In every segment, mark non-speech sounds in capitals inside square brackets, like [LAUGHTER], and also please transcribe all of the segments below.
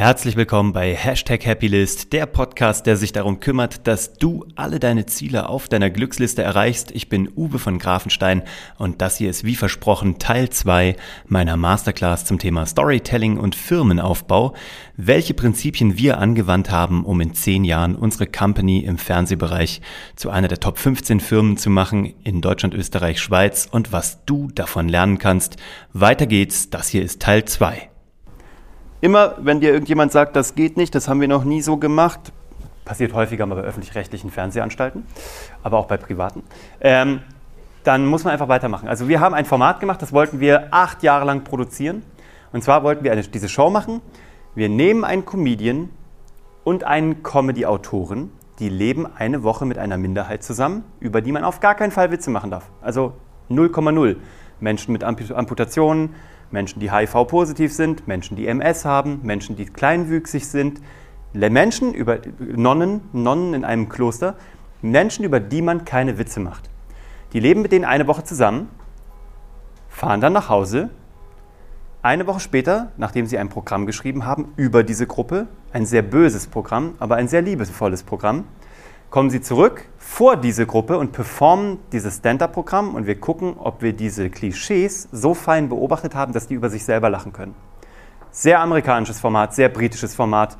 Herzlich willkommen bei Hashtag Happylist, der Podcast, der sich darum kümmert, dass du alle deine Ziele auf deiner Glücksliste erreichst. Ich bin Uwe von Grafenstein und das hier ist wie versprochen Teil 2 meiner Masterclass zum Thema Storytelling und Firmenaufbau, welche Prinzipien wir angewandt haben, um in 10 Jahren unsere Company im Fernsehbereich zu einer der Top 15 Firmen zu machen in Deutschland, Österreich, Schweiz und was du davon lernen kannst. Weiter geht's, das hier ist Teil 2. Immer, wenn dir irgendjemand sagt, das geht nicht, das haben wir noch nie so gemacht, passiert häufiger mal bei öffentlich-rechtlichen Fernsehanstalten, aber auch bei privaten, ähm, dann muss man einfach weitermachen. Also wir haben ein Format gemacht, das wollten wir acht Jahre lang produzieren. Und zwar wollten wir eine, diese Show machen. Wir nehmen einen Comedian und einen Comedy-Autoren, die leben eine Woche mit einer Minderheit zusammen, über die man auf gar keinen Fall Witze machen darf. Also 0,0. Menschen mit Amputationen, Menschen, die HIV-positiv sind, Menschen, die MS haben, Menschen, die kleinwüchsig sind, Menschen über Nonnen, Nonnen in einem Kloster, Menschen, über die man keine Witze macht. Die leben mit denen eine Woche zusammen, fahren dann nach Hause. Eine Woche später, nachdem sie ein Programm geschrieben haben über diese Gruppe, ein sehr böses Programm, aber ein sehr liebevolles Programm, kommen sie zurück vor diese Gruppe und performen dieses Stand-up-Programm und wir gucken, ob wir diese Klischees so fein beobachtet haben, dass die über sich selber lachen können. Sehr amerikanisches Format, sehr britisches Format.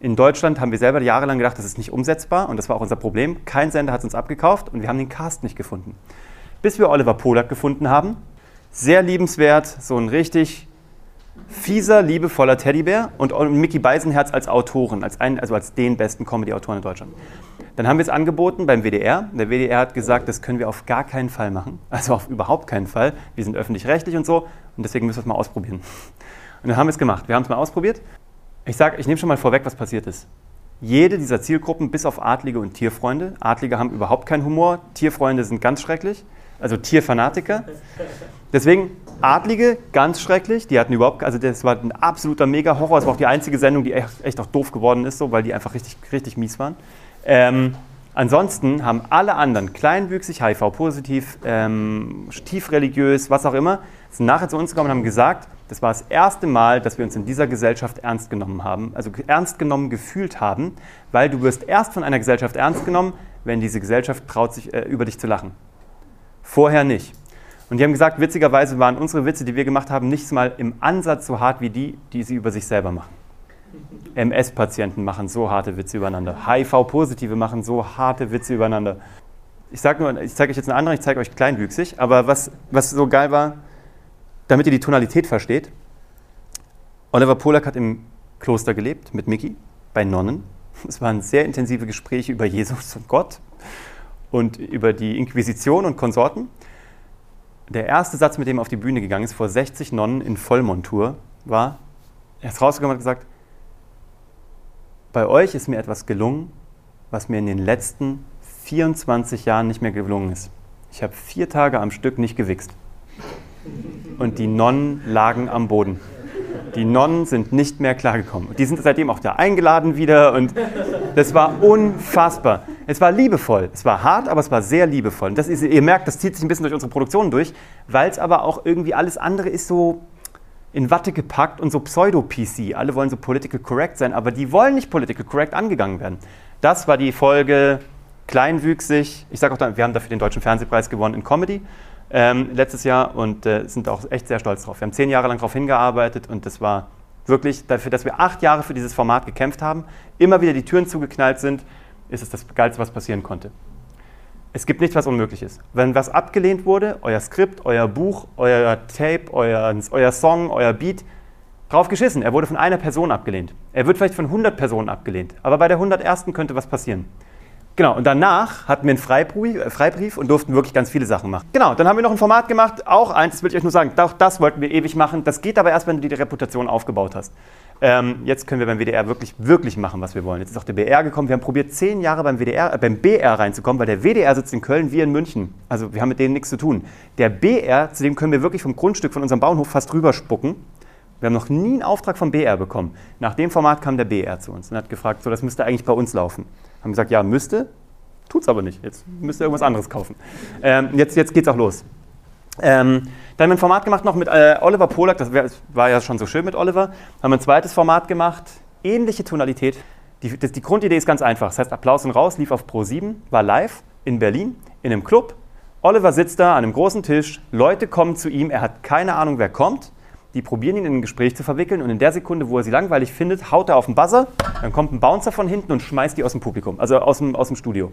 In Deutschland haben wir selber jahrelang gedacht, das ist nicht umsetzbar und das war auch unser Problem. Kein Sender hat es uns abgekauft und wir haben den Cast nicht gefunden. Bis wir Oliver Polak gefunden haben. Sehr liebenswert, so ein richtig fieser, liebevoller Teddybär und Mickey Beisenherz als Autoren, als einen, also als den besten Comedy-Autoren in Deutschland. Dann haben wir es angeboten beim WDR. Der WDR hat gesagt, das können wir auf gar keinen Fall machen. [LAUGHS] Also auf überhaupt keinen Fall. Wir sind öffentlich-rechtlich und so und deswegen müssen wir es mal ausprobieren. Und dann haben wir es gemacht. Wir haben es mal ausprobiert. Ich sage, ich nehme schon mal vorweg, was passiert ist. Jede dieser Zielgruppen, bis auf Adlige und Tierfreunde, Adlige haben überhaupt keinen Humor, Tierfreunde sind ganz schrecklich, also Tierfanatiker. Deswegen Adlige, ganz schrecklich, die hatten überhaupt, also das war ein absoluter Mega-Horror, das war auch die einzige Sendung, die echt, echt auch doof geworden ist, so, weil die einfach richtig, richtig mies waren. Ähm, ansonsten haben alle anderen, kleinwüchsig, HIV-positiv, ähm, tiefreligiös, was auch immer, sind nachher zu uns gekommen und haben gesagt, das war das erste Mal, dass wir uns in dieser Gesellschaft ernst genommen haben, also ernst genommen gefühlt haben, weil du wirst erst von einer Gesellschaft ernst genommen, wenn diese Gesellschaft traut, sich äh, über dich zu lachen. Vorher nicht. Und die haben gesagt, witzigerweise waren unsere Witze, die wir gemacht haben, nicht mal im Ansatz so hart wie die, die sie über sich selber machen. MS-Patienten machen so harte Witze übereinander. HIV-Positive machen so harte Witze übereinander. Ich sage nur, ich zeige euch jetzt eine andere, ich zeige euch kleinwüchsig, aber was, was so geil war, damit ihr die Tonalität versteht. Oliver Polak hat im Kloster gelebt mit Mickey bei Nonnen. Es waren sehr intensive Gespräche über Jesus und Gott und über die Inquisition und Konsorten. Der erste Satz, mit dem er auf die Bühne gegangen ist, vor 60 Nonnen in Vollmontur, war, er ist rausgekommen und hat gesagt, bei euch ist mir etwas gelungen, was mir in den letzten 24 Jahren nicht mehr gelungen ist. Ich habe vier Tage am Stück nicht gewichst. Und die Nonnen lagen am Boden. Die Nonnen sind nicht mehr klargekommen. die sind seitdem auch da eingeladen wieder. Und das war unfassbar. Es war liebevoll. Es war hart, aber es war sehr liebevoll. Und das ist, ihr merkt, das zieht sich ein bisschen durch unsere Produktion durch, weil es aber auch irgendwie alles andere ist so in Watte gepackt und so Pseudo-PC. Alle wollen so political correct sein, aber die wollen nicht political correct angegangen werden. Das war die Folge kleinwüchsig. Ich sage auch, dann, wir haben dafür den Deutschen Fernsehpreis gewonnen in Comedy ähm, letztes Jahr und äh, sind auch echt sehr stolz drauf. Wir haben zehn Jahre lang darauf hingearbeitet und das war wirklich dafür, dass wir acht Jahre für dieses Format gekämpft haben, immer wieder die Türen zugeknallt sind, ist es das Geilste, was passieren konnte. Es gibt nichts, was unmöglich ist. Wenn was abgelehnt wurde, euer Skript, euer Buch, euer Tape, euer, euer Song, euer Beat, drauf geschissen. Er wurde von einer Person abgelehnt. Er wird vielleicht von 100 Personen abgelehnt. Aber bei der 101. könnte was passieren. Genau, und danach hatten wir einen Freibrief, äh, Freibrief, und durften wirklich ganz viele Sachen machen. Genau, dann haben wir noch ein Format gemacht, auch eins, das will ich euch nur sagen, auch das wollten wir ewig machen. Das geht aber erst, wenn du die Reputation aufgebaut hast. Ähm, jetzt können wir beim WDR wirklich, wirklich machen, was wir wollen. Jetzt ist auch der BR gekommen. Wir haben probiert, zehn Jahre beim, WDR, äh, beim BR reinzukommen, weil der WDR sitzt in Köln, wir in München. Also wir haben mit denen nichts zu tun. Der BR, zu dem können wir wirklich vom Grundstück von unserem Bauernhof fast rüberspucken. Wir haben noch nie einen Auftrag vom BR bekommen. Nach dem Format kam der BR zu uns und hat gefragt, so, das müsste eigentlich bei uns laufen. Haben gesagt, ja, müsste, tut's aber nicht. Jetzt müsst ihr irgendwas anderes kaufen. Ähm, jetzt, jetzt geht's auch los. Ähm, dann haben wir ein Format gemacht noch mit äh, Oliver Polak, das war ja schon so schön mit Oliver. Haben wir ein zweites Format gemacht, ähnliche Tonalität. Die, das, die Grundidee ist ganz einfach. Das heißt, Applaus und raus lief auf Pro 7, war live in Berlin, in einem Club. Oliver sitzt da an einem großen Tisch, Leute kommen zu ihm, er hat keine Ahnung, wer kommt. Die probieren ihn in ein Gespräch zu verwickeln und in der Sekunde, wo er sie langweilig findet, haut er auf den Buzzer, dann kommt ein Bouncer von hinten und schmeißt die aus dem Publikum, also aus dem, aus dem Studio.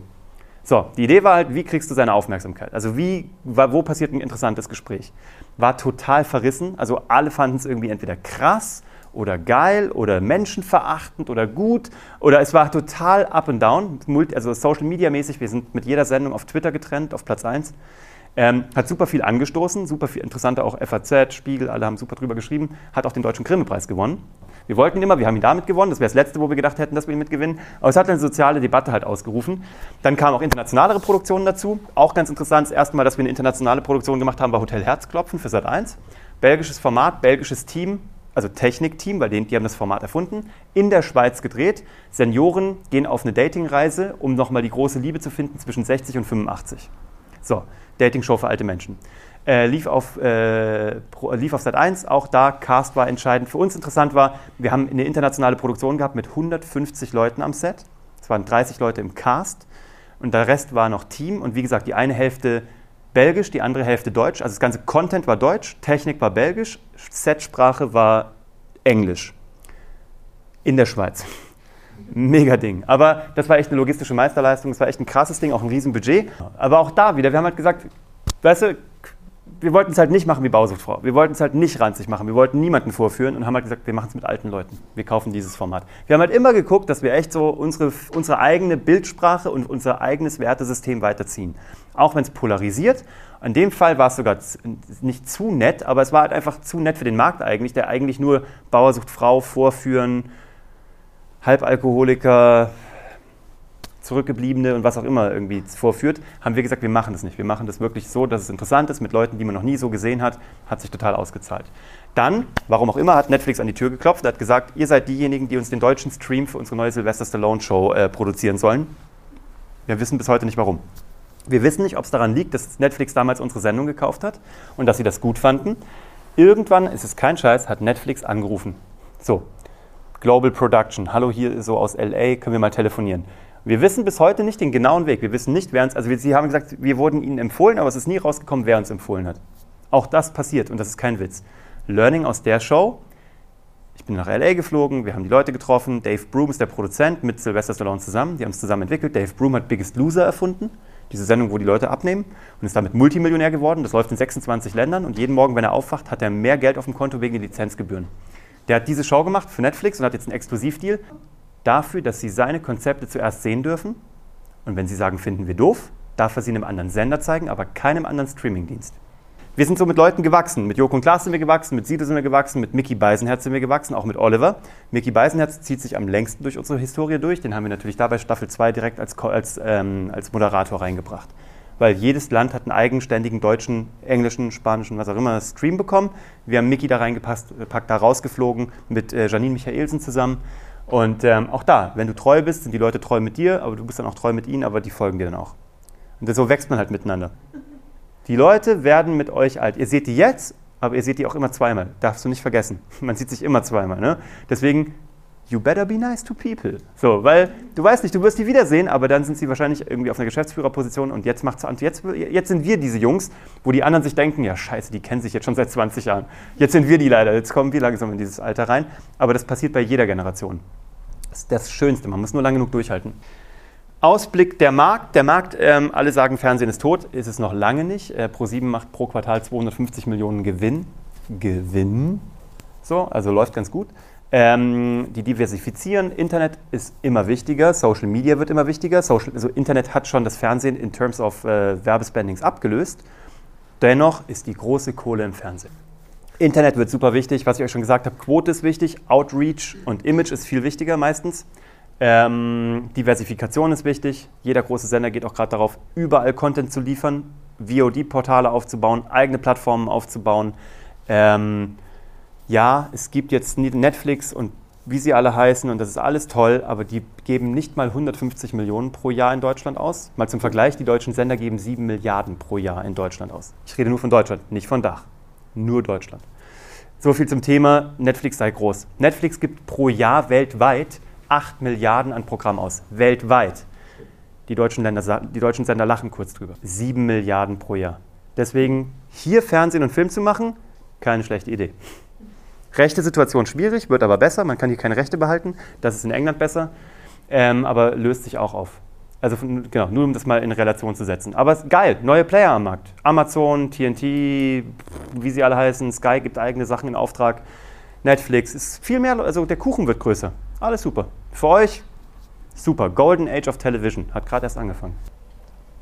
So, die Idee war halt, wie kriegst du seine Aufmerksamkeit? Also wie, wo passiert ein interessantes Gespräch? War total verrissen, also alle fanden es irgendwie entweder krass oder geil oder menschenverachtend oder gut oder es war total up and down, also Social Media mäßig, wir sind mit jeder Sendung auf Twitter getrennt, auf Platz 1. Ähm, hat super viel angestoßen, super viel interessanter auch FAZ, Spiegel, alle haben super drüber geschrieben, hat auch den Deutschen Grimme-Preis gewonnen. Wir wollten immer, wir haben ihn damit gewonnen, das wäre das Letzte, wo wir gedacht hätten, dass wir ihn mitgewinnen. Aber es hat eine soziale Debatte halt ausgerufen. Dann kamen auch internationalere Produktionen dazu. Auch ganz interessant, das erste Mal, dass wir eine internationale Produktion gemacht haben, war Hotel Herzklopfen für Sat 1. Belgisches Format, belgisches Team, also Technikteam, weil die, die haben das Format erfunden, in der Schweiz gedreht. Senioren gehen auf eine Datingreise, um nochmal die große Liebe zu finden zwischen 60 und 85. So, Dating-Show für alte Menschen. Äh, lief, auf, äh, auf Sat 1, auch da, Cast war entscheidend. Für uns interessant war, wir haben eine internationale Produktion gehabt mit 150 Leuten am Set. Es waren 30 Leute im Cast und der Rest war noch Team und wie gesagt, die eine Hälfte Belgisch, die andere Hälfte Deutsch. Also das ganze Content war Deutsch, Technik war Belgisch, Setsprache war Englisch. In der Schweiz. Mega Ding. Aber das war echt eine logistische Meisterleistung, das war echt ein krasses Ding, auch ein Riesenbudget. Aber auch da wieder, wir haben halt gesagt, weißt du, wir wollten es halt nicht machen wie Bausuchtfrau. Wir wollten es halt nicht ranzig machen. Wir wollten niemanden vorführen und haben halt gesagt, wir machen es mit alten Leuten. Wir kaufen dieses Format. Wir haben halt immer geguckt, dass wir echt so unsere, unsere eigene Bildsprache und unser eigenes Wertesystem weiterziehen. Auch wenn es polarisiert. In dem Fall war es sogar nicht zu nett, aber es war halt einfach zu nett für den Markt eigentlich, der eigentlich nur Bauersuchtfrau vorführen, Halbalkoholiker, Zurückgebliebene und was auch immer irgendwie vorführt, haben wir gesagt, wir machen das nicht. Wir machen das wirklich so, dass es interessant ist, mit Leuten, die man noch nie so gesehen hat, hat sich total ausgezahlt. Dann, warum auch immer, hat Netflix an die Tür geklopft und hat gesagt, ihr seid diejenigen, die uns den deutschen Stream für unsere neue Sylvester Stallone Show äh, produzieren sollen. Wir wissen bis heute nicht warum. Wir wissen nicht, ob es daran liegt, dass Netflix damals unsere Sendung gekauft hat und dass sie das gut fanden. Irgendwann, ist es kein Scheiß, hat Netflix angerufen. So, Global Production, hallo hier so aus LA, können wir mal telefonieren. Wir wissen bis heute nicht den genauen Weg. Wir wissen nicht, wer uns, also wir, Sie haben gesagt, wir wurden Ihnen empfohlen, aber es ist nie rausgekommen, wer uns empfohlen hat. Auch das passiert und das ist kein Witz. Learning aus der Show. Ich bin nach LA geflogen, wir haben die Leute getroffen. Dave Broom ist der Produzent mit Sylvester Stallone zusammen. Die haben es zusammen entwickelt. Dave Broom hat Biggest Loser erfunden, diese Sendung, wo die Leute abnehmen und ist damit Multimillionär geworden. Das läuft in 26 Ländern und jeden Morgen, wenn er aufwacht, hat er mehr Geld auf dem Konto wegen den Lizenzgebühren. Der hat diese Show gemacht für Netflix und hat jetzt einen Exklusivdeal dafür, dass Sie seine Konzepte zuerst sehen dürfen. Und wenn Sie sagen, finden wir doof, darf er sie einem anderen Sender zeigen, aber keinem anderen Streamingdienst. Wir sind so mit Leuten gewachsen. Mit Joko und Klaas sind wir gewachsen, mit Sido sind wir gewachsen, mit Mickey Beisenherz sind wir gewachsen, auch mit Oliver. Mickey Beisenherz zieht sich am längsten durch unsere Historie durch. Den haben wir natürlich dabei Staffel 2 direkt als, als, ähm, als Moderator reingebracht weil jedes Land hat einen eigenständigen deutschen, englischen, spanischen, was auch immer Stream bekommen. Wir haben Mickey da reingepackt, da rausgeflogen mit äh, Janine Michaelsen zusammen. Und ähm, auch da, wenn du treu bist, sind die Leute treu mit dir, aber du bist dann auch treu mit ihnen, aber die folgen dir dann auch. Und so wächst man halt miteinander. Die Leute werden mit euch alt. Ihr seht die jetzt, aber ihr seht die auch immer zweimal. Darfst du nicht vergessen. [LAUGHS] Man sieht sich immer zweimal. Ne? Deswegen you better be nice to people. So, weil du weißt nicht, du wirst die wiedersehen, aber dann sind sie wahrscheinlich irgendwie auf einer Geschäftsführerposition und jetzt macht's und jetzt, jetzt sind wir diese Jungs, wo die anderen sich denken, ja scheiße, die kennen sich jetzt schon seit 20 Jahren. Jetzt sind wir die leider, jetzt kommen wir langsam in dieses Alter rein. Aber das passiert bei jeder Generation. Das ist das Schönste, man muss nur lang genug durchhalten. Ausblick der Markt. Der Markt, ähm, alle sagen, Fernsehen ist tot, ist es noch lange nicht. Äh, Pro7 macht pro Quartal 250 Millionen Gewinn. Gewinn. So, also läuft ganz gut. Ähm, die diversifizieren. Internet ist immer wichtiger, Social Media wird immer wichtiger. Social, also Internet hat schon das Fernsehen in terms of äh, Werbespendings abgelöst. Dennoch ist die große Kohle im Fernsehen. Internet wird super wichtig, was ich euch schon gesagt habe. Quote ist wichtig, Outreach und Image ist viel wichtiger meistens. Ähm, Diversifikation ist wichtig. Jeder große Sender geht auch gerade darauf, überall Content zu liefern, VOD-Portale aufzubauen, eigene Plattformen aufzubauen. Ähm, ja, es gibt jetzt Netflix und wie sie alle heißen und das ist alles toll, aber die geben nicht mal 150 Millionen pro Jahr in Deutschland aus. Mal zum Vergleich, die deutschen Sender geben 7 Milliarden pro Jahr in Deutschland aus. Ich rede nur von Deutschland, nicht von Dach. Nur Deutschland. So viel zum Thema Netflix sei groß. Netflix gibt pro Jahr weltweit 8 Milliarden an Programm aus. Weltweit. Die deutschen, Länder, die deutschen Sender lachen kurz drüber. 7 Milliarden pro Jahr. Deswegen hier Fernsehen und Film zu machen, keine schlechte Idee. Rechte Situation schwierig, wird aber besser. Man kann hier keine Rechte behalten. Das ist in England besser, ähm, aber löst sich auch auf. Also genau, nur um das mal in Relation zu setzen. Aber geil, neue Player am Markt. Amazon, TNT, wie sie alle heißen, Sky gibt eigene Sachen in Auftrag. Netflix ist viel mehr, also der Kuchen wird größer. Alles super. Für euch super. Golden Age of Television hat gerade erst angefangen.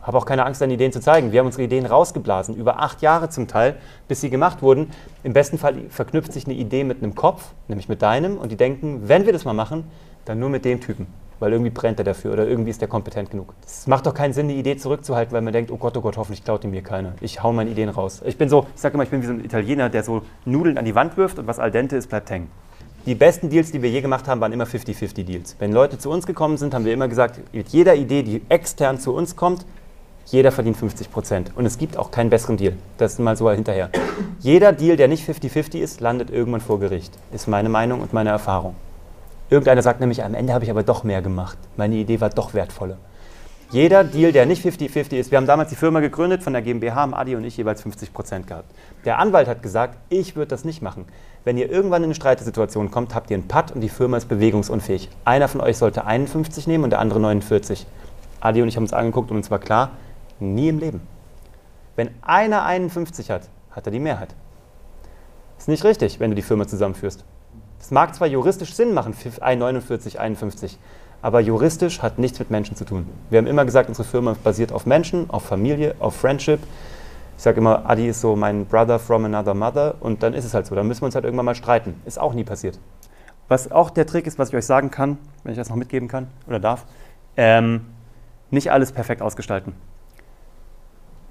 Habe auch keine Angst, deine Ideen zu zeigen. Wir haben unsere Ideen rausgeblasen, über acht Jahre zum Teil, bis sie gemacht wurden. Im besten Fall verknüpft sich eine Idee mit einem Kopf, nämlich mit deinem, und die denken, wenn wir das mal machen, dann nur mit dem Typen weil irgendwie brennt er dafür oder irgendwie ist der kompetent genug. Es macht doch keinen Sinn, die Idee zurückzuhalten, weil man denkt, oh Gott, oh Gott, hoffentlich klaut die mir keiner. Ich hau meine Ideen raus. Ich bin so, ich sage immer, ich bin wie so ein Italiener, der so Nudeln an die Wand wirft und was al dente ist, bleibt hängen. Die besten Deals, die wir je gemacht haben, waren immer 50-50 Deals. Wenn Leute zu uns gekommen sind, haben wir immer gesagt, mit jeder Idee, die extern zu uns kommt, jeder verdient 50 Prozent. Und es gibt auch keinen besseren Deal. Das ist mal so hinterher. Jeder Deal, der nicht 50-50 ist, landet irgendwann vor Gericht. Ist meine Meinung und meine Erfahrung. Irgendeiner sagt nämlich, am Ende habe ich aber doch mehr gemacht. Meine Idee war doch wertvoller. Jeder Deal, der nicht 50-50 ist, wir haben damals die Firma gegründet, von der GmbH haben Adi und ich jeweils 50 Prozent gehabt. Der Anwalt hat gesagt, ich würde das nicht machen. Wenn ihr irgendwann in eine Streitesituation kommt, habt ihr einen Putt und die Firma ist bewegungsunfähig. Einer von euch sollte 51 nehmen und der andere 49. Adi und ich haben uns angeguckt und uns war klar, nie im Leben. Wenn einer 51 hat, hat er die Mehrheit. Ist nicht richtig, wenn du die Firma zusammenführst. Es mag zwar juristisch Sinn machen, 49, 51, aber juristisch hat nichts mit Menschen zu tun. Wir haben immer gesagt, unsere Firma basiert auf Menschen, auf Familie, auf Friendship. Ich sage immer, Adi ist so mein Brother from another mother und dann ist es halt so. Dann müssen wir uns halt irgendwann mal streiten. Ist auch nie passiert. Was auch der Trick ist, was ich euch sagen kann, wenn ich das noch mitgeben kann oder darf, ähm, nicht alles perfekt ausgestalten.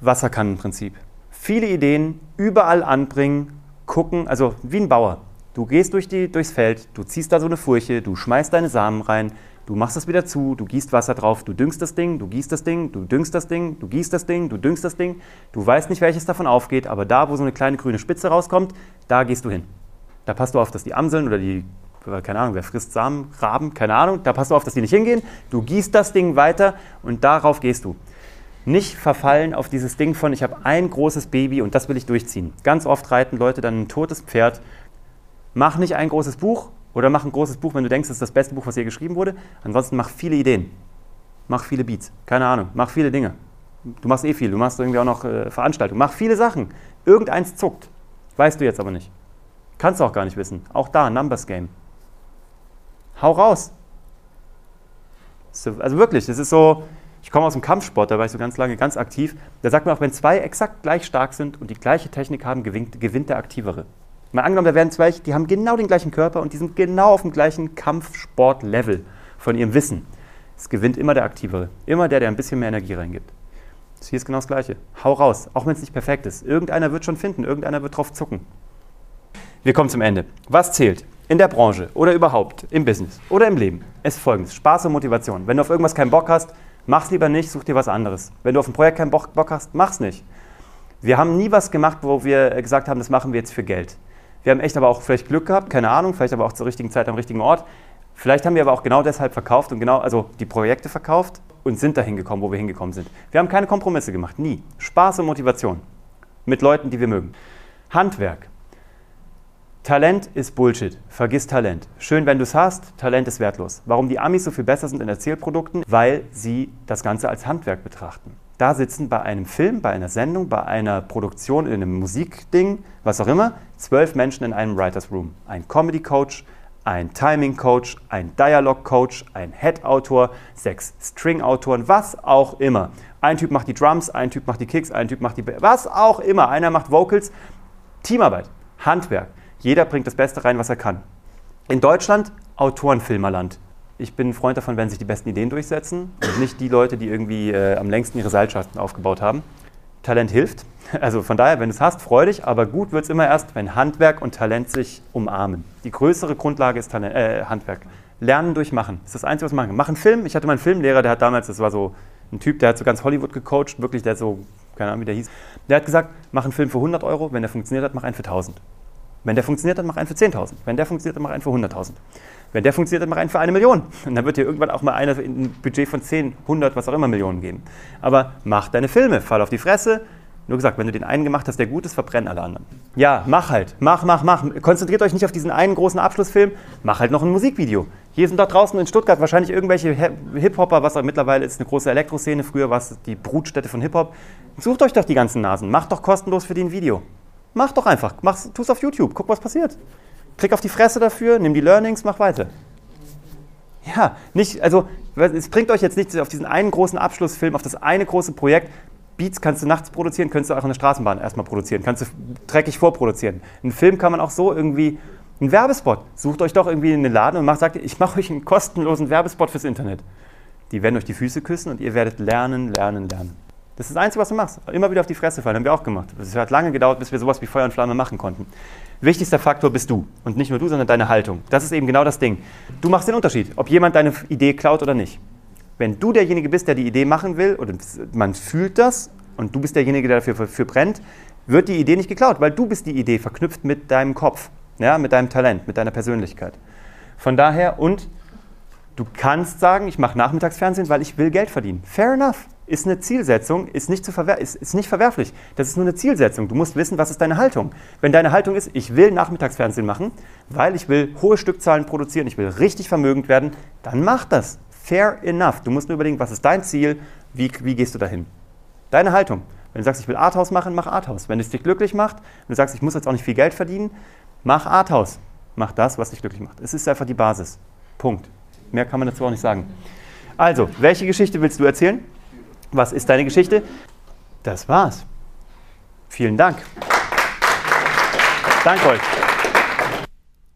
Wasserkannenprinzip. Viele Ideen überall anbringen, gucken, also wie ein Bauer. Du gehst durch die, durchs Feld, du ziehst da so eine Furche, du schmeißt deine Samen rein, du machst es wieder zu, du gießt Wasser drauf, du düngst das Ding, du gießt das Ding, du düngst das Ding, du gießt das Ding, du düngst das Ding. Du weißt nicht, welches davon aufgeht, aber da, wo so eine kleine grüne Spitze rauskommt, da gehst du hin. Da passt du auf, dass die Amseln oder die, keine Ahnung, wer frisst Samen, Raben, keine Ahnung, da passt du auf, dass die nicht hingehen. Du gießt das Ding weiter und darauf gehst du nicht verfallen auf dieses Ding von, ich habe ein großes Baby und das will ich durchziehen. Ganz oft reiten Leute dann ein totes Pferd Mach nicht ein großes Buch oder mach ein großes Buch, wenn du denkst, das ist das beste Buch, was hier geschrieben wurde. Ansonsten mach viele Ideen. Mach viele Beats. Keine Ahnung. Mach viele Dinge. Du machst eh viel. Du machst irgendwie auch noch äh, Veranstaltungen. Mach viele Sachen. Irgendeins zuckt. Weißt du jetzt aber nicht. Kannst du auch gar nicht wissen. Auch da, Numbers Game. Hau raus. Also wirklich, das ist so, ich komme aus dem Kampfsport, da war ich so ganz lange ganz aktiv. Da sagt man auch, wenn zwei exakt gleich stark sind und die gleiche Technik haben, gewinnt, gewinnt der Aktivere. Mal angenommen, da werden zwei, die haben genau den gleichen Körper und die sind genau auf dem gleichen Kampfsport-Level von ihrem Wissen. Es gewinnt immer der Aktivere. Immer der, der ein bisschen mehr Energie reingibt. Das hier ist genau das Gleiche. Hau raus, auch wenn es nicht perfekt ist. Irgendeiner wird schon finden, irgendeiner wird drauf zucken. Wir kommen zum Ende. Was zählt in der Branche oder überhaupt im Business oder im Leben ist folgendes: Spaß und Motivation. Wenn du auf irgendwas keinen Bock hast, mach's lieber nicht, such dir was anderes. Wenn du auf ein Projekt keinen Bock, hast, mach's nicht. Wir haben nie was gemacht, wo wir gesagt haben, das machen wir jetzt für Geld. Wir haben echt aber auch vielleicht Glück gehabt, keine Ahnung, vielleicht aber auch zur richtigen Zeit am richtigen Ort. Vielleicht haben wir aber auch genau deshalb verkauft und genau, also die Projekte verkauft und sind dahin gekommen, wo wir hingekommen sind. Wir haben keine Kompromisse gemacht, nie. Spaß und Motivation mit Leuten, die wir mögen. Handwerk. Talent ist Bullshit. Vergiss Talent. Schön, wenn du es hast, Talent ist wertlos. Warum die Amis so viel besser sind in Erzählprodukten? Weil sie das Ganze als Handwerk betrachten. Da sitzen bei einem Film, bei einer Sendung, bei einer Produktion, in einem Musikding, was auch immer, zwölf Menschen in einem Writers Room. Ein Comedy Coach, ein Timing Coach, ein Dialog Coach, ein Head Autor, sechs String Autoren, was auch immer. Ein Typ macht die Drums, ein Typ macht die Kicks, ein Typ macht die, was auch immer. Einer macht Vocals. Teamarbeit, Handwerk. Jeder bringt das Beste rein, was er kann. In Deutschland Autorenfilmerland ich bin ein Freund davon, wenn sich die besten Ideen durchsetzen und nicht die Leute, die irgendwie äh, am längsten ihre Seilschaften aufgebaut haben. Talent hilft. [LAUGHS] Also von daher, wenn du es hast, freu dich, aber gut wird es immer erst, wenn Handwerk und Talent sich umarmen. Die größere Grundlage ist Talent, äh, Handwerk. Lernen durch Machen. Das ist das Einzige, was wir machen. Mach einen Film. Ich hatte mal einen Filmlehrer, der hat damals, das war so ein Typ, der hat so ganz Hollywood gecoacht, wirklich, der so, keine Ahnung, wie der hieß. Der hat gesagt, mach einen Film für 100 Euro, wenn der funktioniert hat, mach einen für 1000. Wenn der funktioniert, dann mach einen für 10.000. Wenn der funktioniert, dann mach einen für 100.000. Wenn der funktioniert, dann mach einen für eine Million. Und dann wird dir irgendwann auch mal einer ein Budget von 10, 100, was auch immer Millionen geben. Aber mach deine Filme, fall auf die Fresse, nur gesagt, wenn du den einen gemacht hast, der gut ist, verbrennen alle anderen. Ja, mach halt. Mach, mach, mach. Konzentriert euch nicht auf diesen einen großen Abschlussfilm. Mach halt noch ein Musikvideo. Hier sind dort draußen in Stuttgart wahrscheinlich irgendwelche Hip-Hopper, was mittlerweile ist eine große Elektroszene. Früher war es die Brutstätte von Hip-Hop. Sucht euch doch die ganzen Nasen. Macht doch kostenlos für die ein Video. Mach doch einfach. Mach's, tu's auf YouTube. Guck, was passiert. Krieg auf die Fresse dafür, nimm die Learnings, mach weiter. Ja, nicht, also es bringt euch jetzt nichts auf diesen einen großen Abschlussfilm, auf das eine große Projekt. Beats kannst du nachts produzieren, könntest du auch in der Straßenbahn erstmal produzieren, kannst du dreckig vorproduzieren. Einen Film kann man auch so irgendwie, einen Werbespot, sucht euch doch irgendwie in den Laden und macht, sagt, ich mache euch einen kostenlosen Werbespot fürs Internet. Die werden euch die Füße küssen und ihr werdet lernen, lernen, lernen. Das ist das Einzige, was du machst. Immer wieder auf die Fresse fallen, haben wir auch gemacht. Es hat lange gedauert, bis wir sowas wie Feuer und Flamme machen konnten. Wichtigster Faktor bist du. Und nicht nur du, sondern deine Haltung. Das ist eben genau das Ding. Du machst den Unterschied, ob jemand deine Idee klaut oder nicht. Wenn du derjenige bist, der die Idee machen will, oder man fühlt das, und du bist derjenige, der dafür für brennt, wird die Idee nicht geklaut, weil du bist die Idee verknüpft mit deinem Kopf, ja, mit deinem Talent, mit deiner Persönlichkeit. Von daher, und du kannst sagen, ich mache Nachmittagsfernsehen, weil ich will Geld verdienen. Fair enough. Ist eine Zielsetzung, ist nicht, zu verwer ist, ist nicht verwerflich. Das ist nur eine Zielsetzung. Du musst wissen, was ist deine Haltung. Wenn deine Haltung ist, ich will Nachmittagsfernsehen machen, weil ich will hohe Stückzahlen produzieren, ich will richtig vermögend werden, dann mach das. Fair enough. Du musst nur überlegen, was ist dein Ziel, wie, wie gehst du dahin. Deine Haltung. Wenn du sagst, ich will Arthouse machen, mach Arthouse. Wenn es dich glücklich macht, wenn du sagst, ich muss jetzt auch nicht viel Geld verdienen, mach Arthouse. Mach das, was dich glücklich macht. Es ist einfach die Basis. Punkt. Mehr kann man dazu auch nicht sagen. Also, welche Geschichte willst du erzählen? Was ist deine Geschichte? Das war's. Vielen Dank. Danke euch.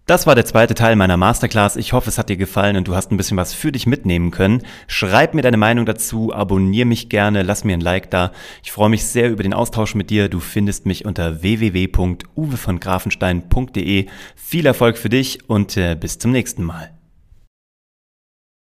Das war der zweite Teil meiner Masterclass. Ich hoffe, es hat dir gefallen und du hast ein bisschen was für dich mitnehmen können. Schreib mir deine Meinung dazu, abonniere mich gerne, lass mir ein Like da. Ich freue mich sehr über den Austausch mit dir. Du findest mich unter www.uwevongrafenstein.de. Viel Erfolg für dich und äh, bis zum nächsten Mal.